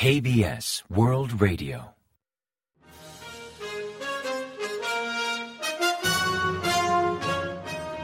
KBS World Radio.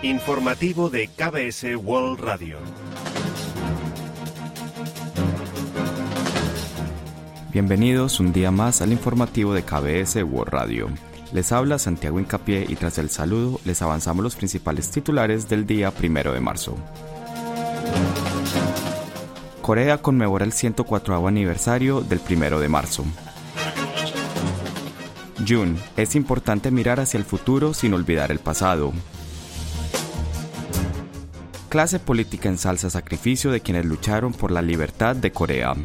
Informativo de KBS World Radio. Bienvenidos un día más al informativo de KBS World Radio. Les habla Santiago Incapié y tras el saludo les avanzamos los principales titulares del día primero de marzo. Corea conmemora el 104 aniversario del primero de marzo. Jun, es importante mirar hacia el futuro sin olvidar el pasado. Clase política en salsa sacrificio de quienes lucharon por la libertad de Corea.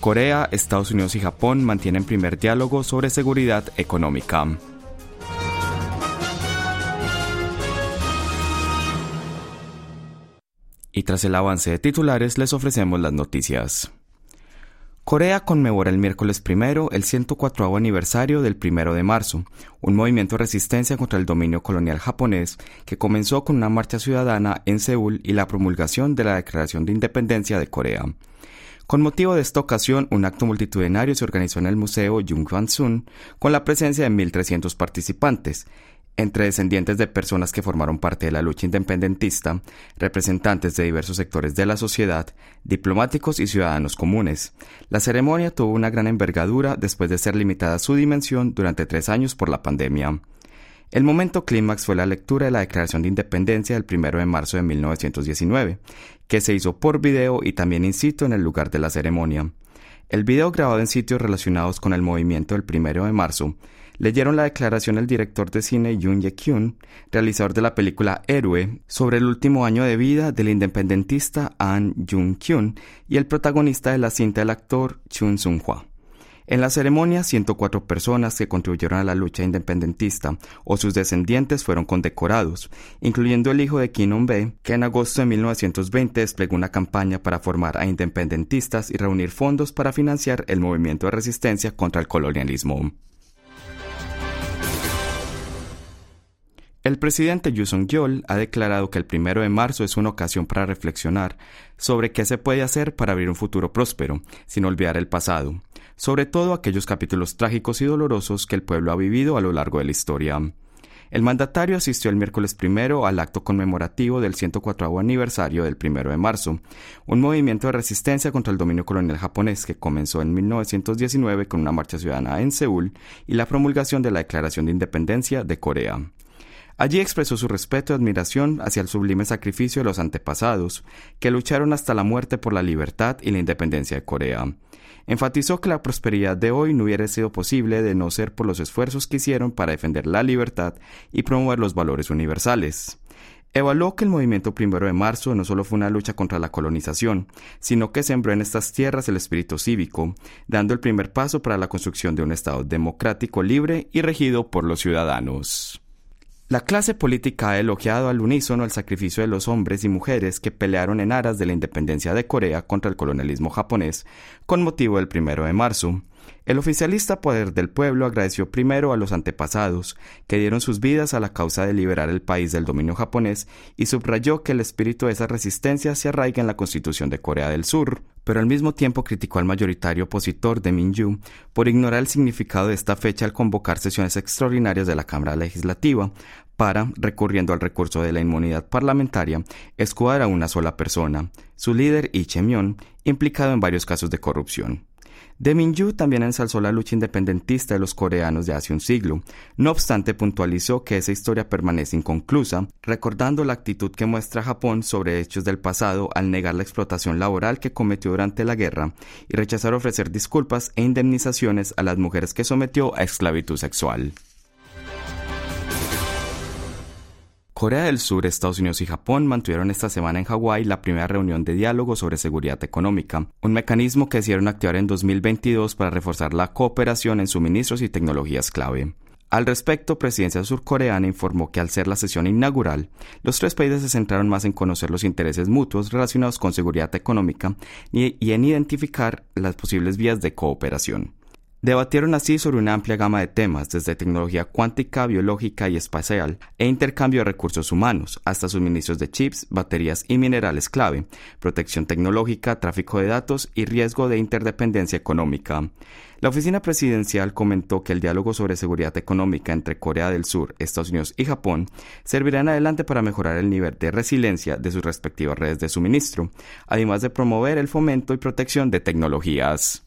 Corea, Estados Unidos y Japón mantienen primer diálogo sobre seguridad económica. Tras el avance de titulares les ofrecemos las noticias. Corea conmemora el miércoles primero el 104 aniversario del primero de marzo, un movimiento de resistencia contra el dominio colonial japonés que comenzó con una marcha ciudadana en Seúl y la promulgación de la Declaración de Independencia de Corea. Con motivo de esta ocasión, un acto multitudinario se organizó en el Museo Jungkwan-sun con la presencia de 1.300 participantes, entre descendientes de personas que formaron parte de la lucha independentista, representantes de diversos sectores de la sociedad, diplomáticos y ciudadanos comunes. La ceremonia tuvo una gran envergadura después de ser limitada su dimensión durante tres años por la pandemia. El momento clímax fue la lectura de la Declaración de Independencia del 1 de marzo de 1919, que se hizo por video y también in en el lugar de la ceremonia. El video grabado en sitios relacionados con el movimiento del 1 de marzo leyeron la declaración el director de cine Yoon Ye-kyun, realizador de la película Héroe, sobre el último año de vida del independentista An Jung-kyun y el protagonista de la cinta el actor Chun Sung-hwa. En la ceremonia, 104 personas que contribuyeron a la lucha independentista o sus descendientes fueron condecorados, incluyendo el hijo de Kim On-be, que en agosto de 1920 desplegó una campaña para formar a independentistas y reunir fondos para financiar el movimiento de resistencia contra el colonialismo. El presidente Yoo Sung-yeol ha declarado que el primero de marzo es una ocasión para reflexionar sobre qué se puede hacer para abrir un futuro próspero, sin olvidar el pasado, sobre todo aquellos capítulos trágicos y dolorosos que el pueblo ha vivido a lo largo de la historia. El mandatario asistió el miércoles primero al acto conmemorativo del 104 aniversario del primero de marzo, un movimiento de resistencia contra el dominio colonial japonés que comenzó en 1919 con una marcha ciudadana en Seúl y la promulgación de la Declaración de Independencia de Corea. Allí expresó su respeto y admiración hacia el sublime sacrificio de los antepasados, que lucharon hasta la muerte por la libertad y la independencia de Corea. Enfatizó que la prosperidad de hoy no hubiera sido posible de no ser por los esfuerzos que hicieron para defender la libertad y promover los valores universales. Evaluó que el movimiento primero de marzo no solo fue una lucha contra la colonización, sino que sembró en estas tierras el espíritu cívico, dando el primer paso para la construcción de un Estado democrático libre y regido por los ciudadanos. La clase política ha elogiado al unísono el sacrificio de los hombres y mujeres que pelearon en aras de la independencia de Corea contra el colonialismo japonés con motivo del primero de marzo. El oficialista Poder del Pueblo agradeció primero a los antepasados, que dieron sus vidas a la causa de liberar el país del dominio japonés, y subrayó que el espíritu de esa resistencia se arraiga en la Constitución de Corea del Sur, pero al mismo tiempo criticó al mayoritario opositor de Minju por ignorar el significado de esta fecha al convocar sesiones extraordinarias de la Cámara Legislativa para, recurriendo al recurso de la inmunidad parlamentaria, escudar a una sola persona, su líder Lee Chemyon, implicado en varios casos de corrupción. De Minju también ensalzó la lucha independentista de los coreanos de hace un siglo. No obstante, puntualizó que esa historia permanece inconclusa, recordando la actitud que muestra Japón sobre hechos del pasado al negar la explotación laboral que cometió durante la guerra y rechazar ofrecer disculpas e indemnizaciones a las mujeres que sometió a esclavitud sexual. Corea del Sur, Estados Unidos y Japón mantuvieron esta semana en Hawái la primera reunión de diálogo sobre seguridad económica, un mecanismo que decidieron activar en 2022 para reforzar la cooperación en suministros y tecnologías clave. Al respecto, Presidencia surcoreana informó que al ser la sesión inaugural, los tres países se centraron más en conocer los intereses mutuos relacionados con seguridad económica y en identificar las posibles vías de cooperación. Debatieron así sobre una amplia gama de temas, desde tecnología cuántica, biológica y espacial, e intercambio de recursos humanos, hasta suministros de chips, baterías y minerales clave, protección tecnológica, tráfico de datos y riesgo de interdependencia económica. La oficina presidencial comentó que el diálogo sobre seguridad económica entre Corea del Sur, Estados Unidos y Japón servirá en adelante para mejorar el nivel de resiliencia de sus respectivas redes de suministro, además de promover el fomento y protección de tecnologías.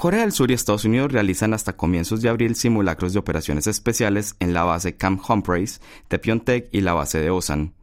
Corea del Sur y Estados Unidos realizan hasta comienzos de abril simulacros de operaciones especiales en la base Camp Humphreys de Pyeongtaek y la base de Osan.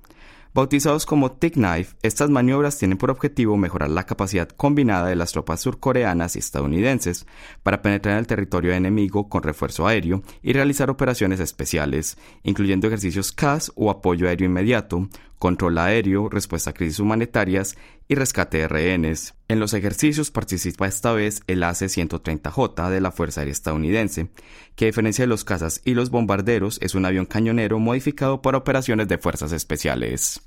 Bautizados como Tick Knife, estas maniobras tienen por objetivo mejorar la capacidad combinada de las tropas surcoreanas y estadounidenses para penetrar en el territorio enemigo con refuerzo aéreo y realizar operaciones especiales, incluyendo ejercicios CAS o apoyo aéreo inmediato, control aéreo, respuesta a crisis humanitarias y rescate de rehenes. En los ejercicios participa esta vez el AC-130J de la Fuerza Aérea Estadounidense, que a diferencia de los cazas y los bombarderos es un avión cañonero modificado para operaciones de fuerzas especiales.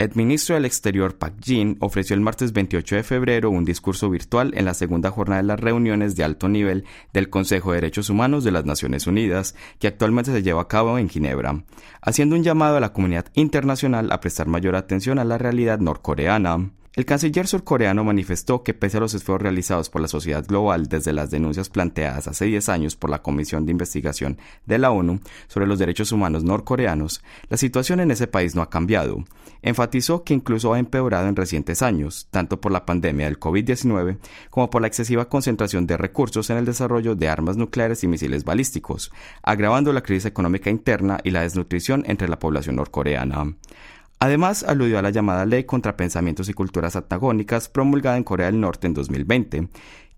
El ministro del Exterior Pak Jin ofreció el martes 28 de febrero un discurso virtual en la segunda jornada de las reuniones de alto nivel del Consejo de Derechos Humanos de las Naciones Unidas, que actualmente se lleva a cabo en Ginebra, haciendo un llamado a la comunidad internacional a prestar mayor atención a la realidad norcoreana. El canciller surcoreano manifestó que pese a los esfuerzos realizados por la sociedad global desde las denuncias planteadas hace 10 años por la Comisión de Investigación de la ONU sobre los derechos humanos norcoreanos, la situación en ese país no ha cambiado. Enfatizó que incluso ha empeorado en recientes años, tanto por la pandemia del COVID-19 como por la excesiva concentración de recursos en el desarrollo de armas nucleares y misiles balísticos, agravando la crisis económica interna y la desnutrición entre la población norcoreana. Además, aludió a la llamada Ley contra Pensamientos y Culturas Antagónicas promulgada en Corea del Norte en 2020,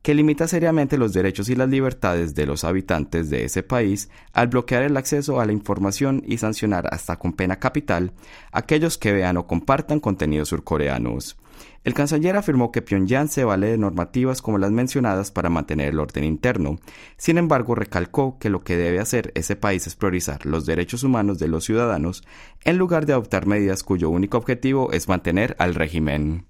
que limita seriamente los derechos y las libertades de los habitantes de ese país al bloquear el acceso a la información y sancionar hasta con pena capital aquellos que vean o compartan contenidos surcoreanos. El canciller afirmó que Pyongyang se vale de normativas como las mencionadas para mantener el orden interno. Sin embargo, recalcó que lo que debe hacer ese país es priorizar los derechos humanos de los ciudadanos en lugar de adoptar medidas cuyo único objetivo es mantener al régimen.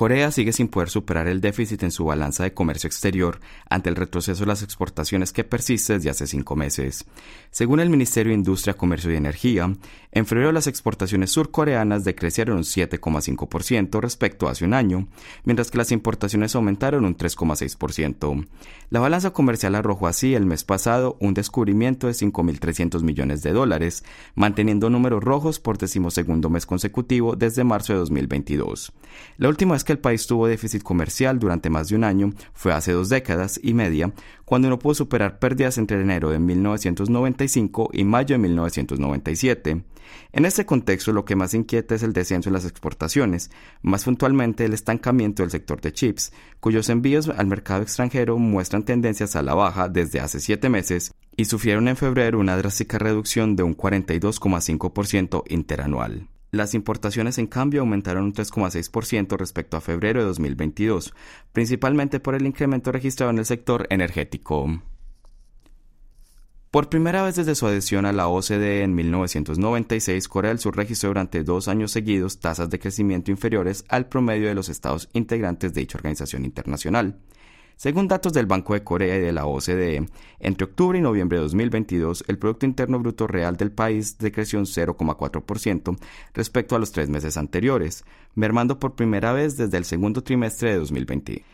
Corea sigue sin poder superar el déficit en su balanza de comercio exterior ante el retroceso de las exportaciones que persiste desde hace cinco meses. Según el Ministerio de Industria, Comercio y Energía, en febrero las exportaciones surcoreanas decrecieron un 7,5% respecto a hace un año, mientras que las importaciones aumentaron un 3,6%. La balanza comercial arrojó así el mes pasado un descubrimiento de 5.300 millones de dólares, manteniendo números rojos por decimosegundo mes consecutivo desde marzo de 2022. La última vez que el país tuvo déficit comercial durante más de un año fue hace dos décadas y media, cuando no pudo superar pérdidas entre enero de 1995 y mayo de 1997. En este contexto, lo que más inquieta es el descenso en las exportaciones, más puntualmente el estancamiento del sector de chips, cuyos envíos al mercado extranjero muestran tendencias a la baja desde hace siete meses y sufrieron en febrero una drástica reducción de un 42,5% interanual. Las importaciones, en cambio, aumentaron un 3,6% respecto a febrero de 2022, principalmente por el incremento registrado en el sector energético. Por primera vez desde su adhesión a la OCDE en 1996, Corea del Sur registró durante dos años seguidos tasas de crecimiento inferiores al promedio de los estados integrantes de dicha organización internacional. Según datos del Banco de Corea y de la OCDE, entre octubre y noviembre de 2022, el Producto Interno Bruto Real del país decreció un 0,4% respecto a los tres meses anteriores, mermando por primera vez desde el segundo trimestre de 2020.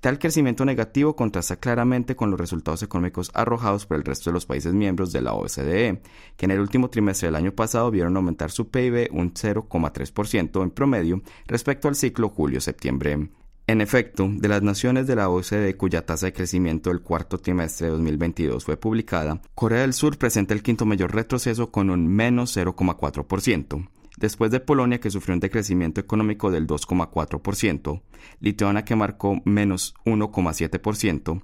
Tal crecimiento negativo contrasta claramente con los resultados económicos arrojados por el resto de los países miembros de la OCDE, que en el último trimestre del año pasado vieron aumentar su PIB un 0,3% en promedio respecto al ciclo julio-septiembre. En efecto, de las naciones de la OCDE cuya tasa de crecimiento del cuarto trimestre de 2022 fue publicada, Corea del Sur presenta el quinto mayor retroceso con un menos 0,4%. Después de Polonia, que sufrió un decrecimiento económico del 2,4%, Lituania, que marcó menos 1,7%,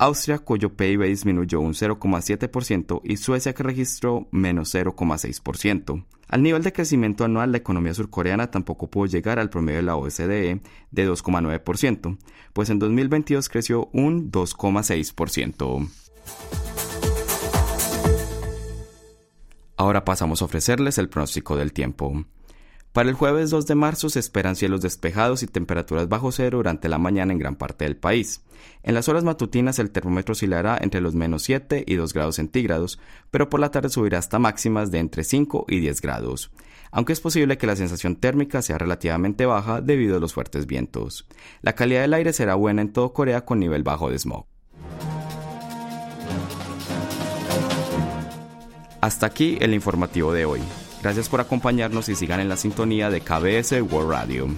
Austria, cuyo PIB disminuyó un 0,7%, y Suecia, que registró menos 0,6%. Al nivel de crecimiento anual, la economía surcoreana tampoco pudo llegar al promedio de la OSDE de 2,9%, pues en 2022 creció un 2,6%. Ahora pasamos a ofrecerles el pronóstico del tiempo. Para el jueves 2 de marzo se esperan cielos despejados y temperaturas bajo cero durante la mañana en gran parte del país. En las horas matutinas el termómetro oscilará entre los menos 7 y 2 grados centígrados, pero por la tarde subirá hasta máximas de entre 5 y 10 grados, aunque es posible que la sensación térmica sea relativamente baja debido a los fuertes vientos. La calidad del aire será buena en todo Corea con nivel bajo de smog. Hasta aquí el informativo de hoy. Gracias por acompañarnos y sigan en la sintonía de KBS World Radio.